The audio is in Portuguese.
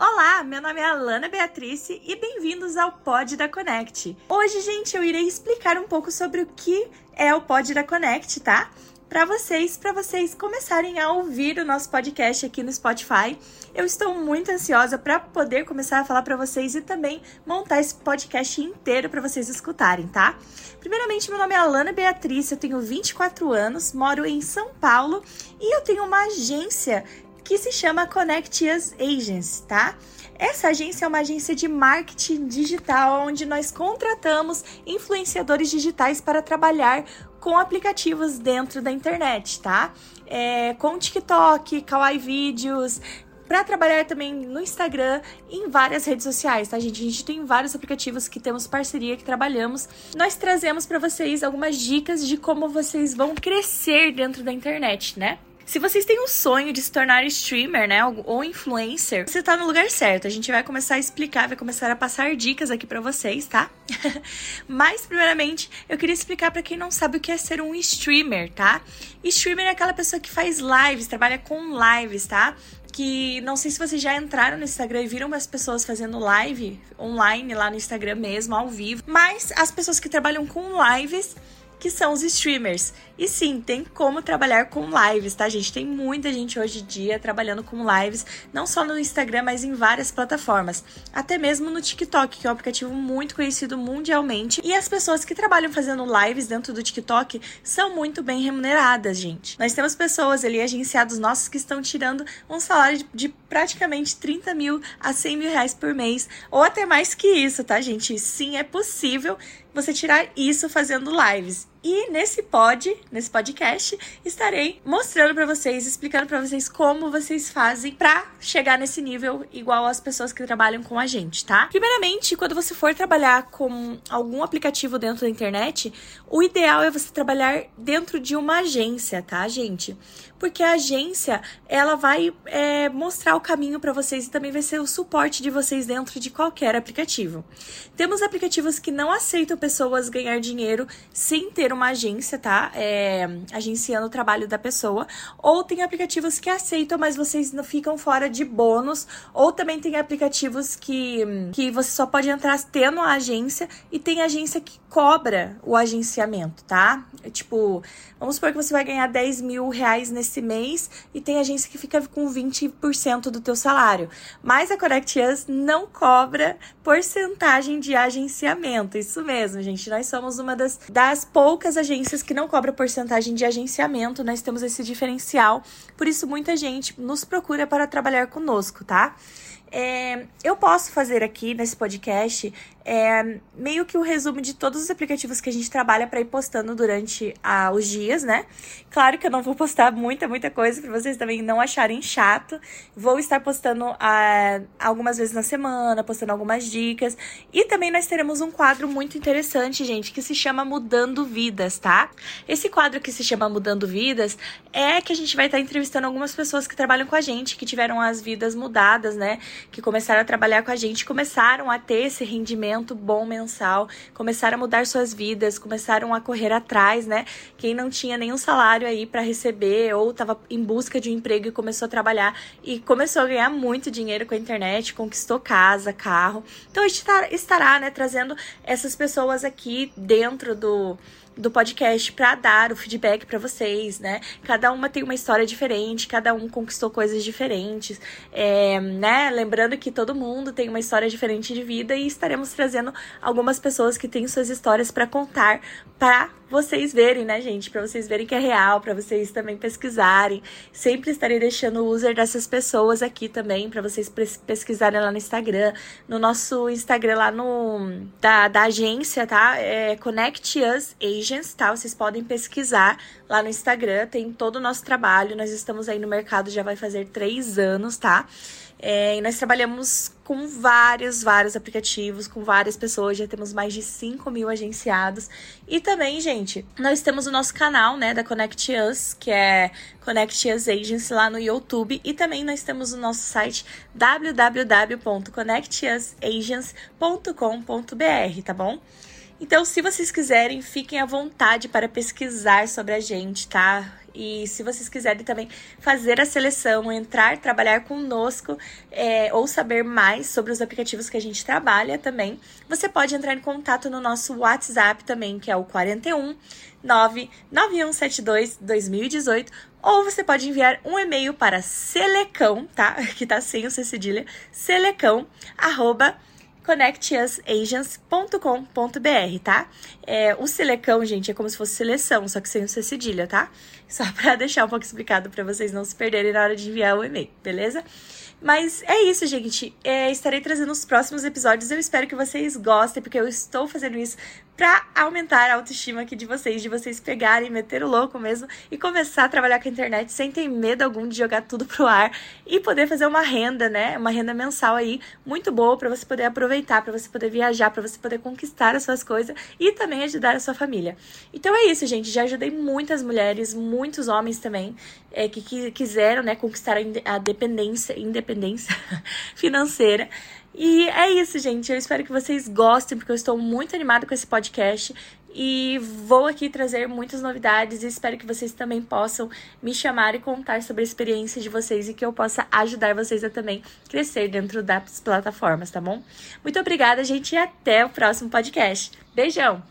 Olá, meu nome é Alana Beatriz e bem-vindos ao Pod da Connect. Hoje, gente, eu irei explicar um pouco sobre o que é o Pod da Connect, tá? Para vocês, para vocês começarem a ouvir o nosso podcast aqui no Spotify. Eu estou muito ansiosa para poder começar a falar para vocês e também montar esse podcast inteiro para vocês escutarem, tá? Primeiramente, meu nome é Alana Beatriz, eu tenho 24 anos, moro em São Paulo e eu tenho uma agência que se chama Connect Us Agents, tá? Essa agência é uma agência de marketing digital onde nós contratamos influenciadores digitais para trabalhar com aplicativos dentro da internet, tá? É, com TikTok, Kawaii Vídeos, para trabalhar também no Instagram em várias redes sociais, tá, gente? A gente tem vários aplicativos que temos parceria, que trabalhamos. Nós trazemos para vocês algumas dicas de como vocês vão crescer dentro da internet, né? Se vocês têm um sonho de se tornar streamer, né, ou influencer, você tá no lugar certo. A gente vai começar a explicar, vai começar a passar dicas aqui para vocês, tá? Mas primeiramente, eu queria explicar para quem não sabe o que é ser um streamer, tá? Streamer é aquela pessoa que faz lives, trabalha com lives, tá? que não sei se vocês já entraram no Instagram e viram as pessoas fazendo live online lá no Instagram mesmo, ao vivo, mas as pessoas que trabalham com lives que são os streamers. E sim, tem como trabalhar com lives, tá, gente? Tem muita gente hoje em dia trabalhando com lives, não só no Instagram, mas em várias plataformas. Até mesmo no TikTok, que é um aplicativo muito conhecido mundialmente. E as pessoas que trabalham fazendo lives dentro do TikTok são muito bem remuneradas, gente. Nós temos pessoas ali, agenciados nossos, que estão tirando um salário de praticamente 30 mil a 100 mil reais por mês, ou até mais que isso, tá, gente? Sim, é possível você tirar isso fazendo lives. E nesse pod, nesse podcast, estarei mostrando para vocês, explicando para vocês como vocês fazem para chegar nesse nível igual às pessoas que trabalham com a gente, tá? Primeiramente, quando você for trabalhar com algum aplicativo dentro da internet, o ideal é você trabalhar dentro de uma agência, tá, gente? Porque a agência, ela vai é, mostrar o caminho para vocês e também vai ser o suporte de vocês dentro de qualquer aplicativo. Temos aplicativos que não aceitam pessoas ganhar dinheiro sem ter uma agência, tá? É, agenciando o trabalho da pessoa. Ou tem aplicativos que aceitam, mas vocês não ficam fora de bônus. Ou também tem aplicativos que, que você só pode entrar tendo a agência. E tem agência que cobra o agenciamento, tá? É, tipo, vamos supor que você vai ganhar 10 mil reais nesse mês e tem agência que fica com 20% do teu salário. Mas a Connect Us não cobra porcentagem de agenciamento. Isso mesmo, gente. Nós somos uma das, das poucas agências que não cobra porcentagem de agenciamento. Nós temos esse diferencial. Por isso, muita gente nos procura para trabalhar conosco, tá? É, eu posso fazer aqui nesse podcast é, meio que o resumo de todos os aplicativos que a gente trabalha para ir postando durante os dias, né? Claro que eu não vou postar muita, muita coisa para vocês também não acharem chato. Vou estar postando algumas vezes na semana, postando algumas dicas. E também nós teremos um quadro muito interessante, gente, que se chama Mudando Vidas, tá? Esse quadro que se chama Mudando Vidas é que a gente vai estar entrevistando algumas pessoas que trabalham com a gente, que tiveram as vidas mudadas, né? Que começaram a trabalhar com a gente, começaram a ter esse rendimento bom mensal, começaram a mudar suas vidas, começaram a correr atrás, né? Quem não tinha nenhum salário aí para receber ou estava em busca de um emprego e começou a trabalhar e começou a ganhar muito dinheiro com a internet, conquistou casa, carro. Então a gente tá, estará, né, trazendo essas pessoas aqui dentro do do podcast para dar o feedback para vocês, né? Cada uma tem uma história diferente, cada um conquistou coisas diferentes, é, né? Lembrando que todo mundo tem uma história diferente de vida e estaremos trazendo algumas pessoas que têm suas histórias para contar para vocês verem, né, gente? Para vocês verem que é real, para vocês também pesquisarem. Sempre estarei deixando o user dessas pessoas aqui também, para vocês pesquisarem lá no Instagram. No nosso Instagram lá no da, da agência, tá? É Connect Us Agents, tá? Vocês podem pesquisar lá no Instagram, tem todo o nosso trabalho. Nós estamos aí no mercado já vai fazer três anos, tá? É, e nós trabalhamos com vários, vários aplicativos, com várias pessoas, já temos mais de 5 mil agenciados. E também, gente, nós temos o nosso canal, né, da Connect Us, que é Connect Us Agency lá no YouTube. E também nós temos o nosso site www.connectusagency.com.br, tá bom? Então, se vocês quiserem, fiquem à vontade para pesquisar sobre a gente, tá? E se vocês quiserem também fazer a seleção, entrar, trabalhar conosco é, ou saber mais sobre os aplicativos que a gente trabalha também, você pode entrar em contato no nosso WhatsApp também, que é o 41 99172 2018 ou você pode enviar um e-mail para selecão, tá? Que tá sem o C cedilha, selecão, arroba connectusagents.com.br, tá? É, o selecão, gente, é como se fosse seleção, só que sem o C cedilha, tá? Só para deixar um pouco explicado para vocês não se perderem na hora de enviar o e-mail, beleza? Mas é isso, gente. É, estarei trazendo os próximos episódios. Eu espero que vocês gostem, porque eu estou fazendo isso para aumentar a autoestima aqui de vocês, de vocês pegarem, meter o louco mesmo e começar a trabalhar com a internet sem ter medo algum de jogar tudo pro ar e poder fazer uma renda, né? Uma renda mensal aí muito boa para você poder aproveitar, para você poder viajar, para você poder conquistar as suas coisas e também ajudar a sua família. Então é isso, gente. Já ajudei muitas mulheres, muitos homens também é, que, quiseram, né, conquistar a dependência, independência financeira. E é isso, gente. Eu espero que vocês gostem, porque eu estou muito animada com esse podcast. E vou aqui trazer muitas novidades e espero que vocês também possam me chamar e contar sobre a experiência de vocês e que eu possa ajudar vocês a também crescer dentro das plataformas, tá bom? Muito obrigada, gente, e até o próximo podcast. Beijão!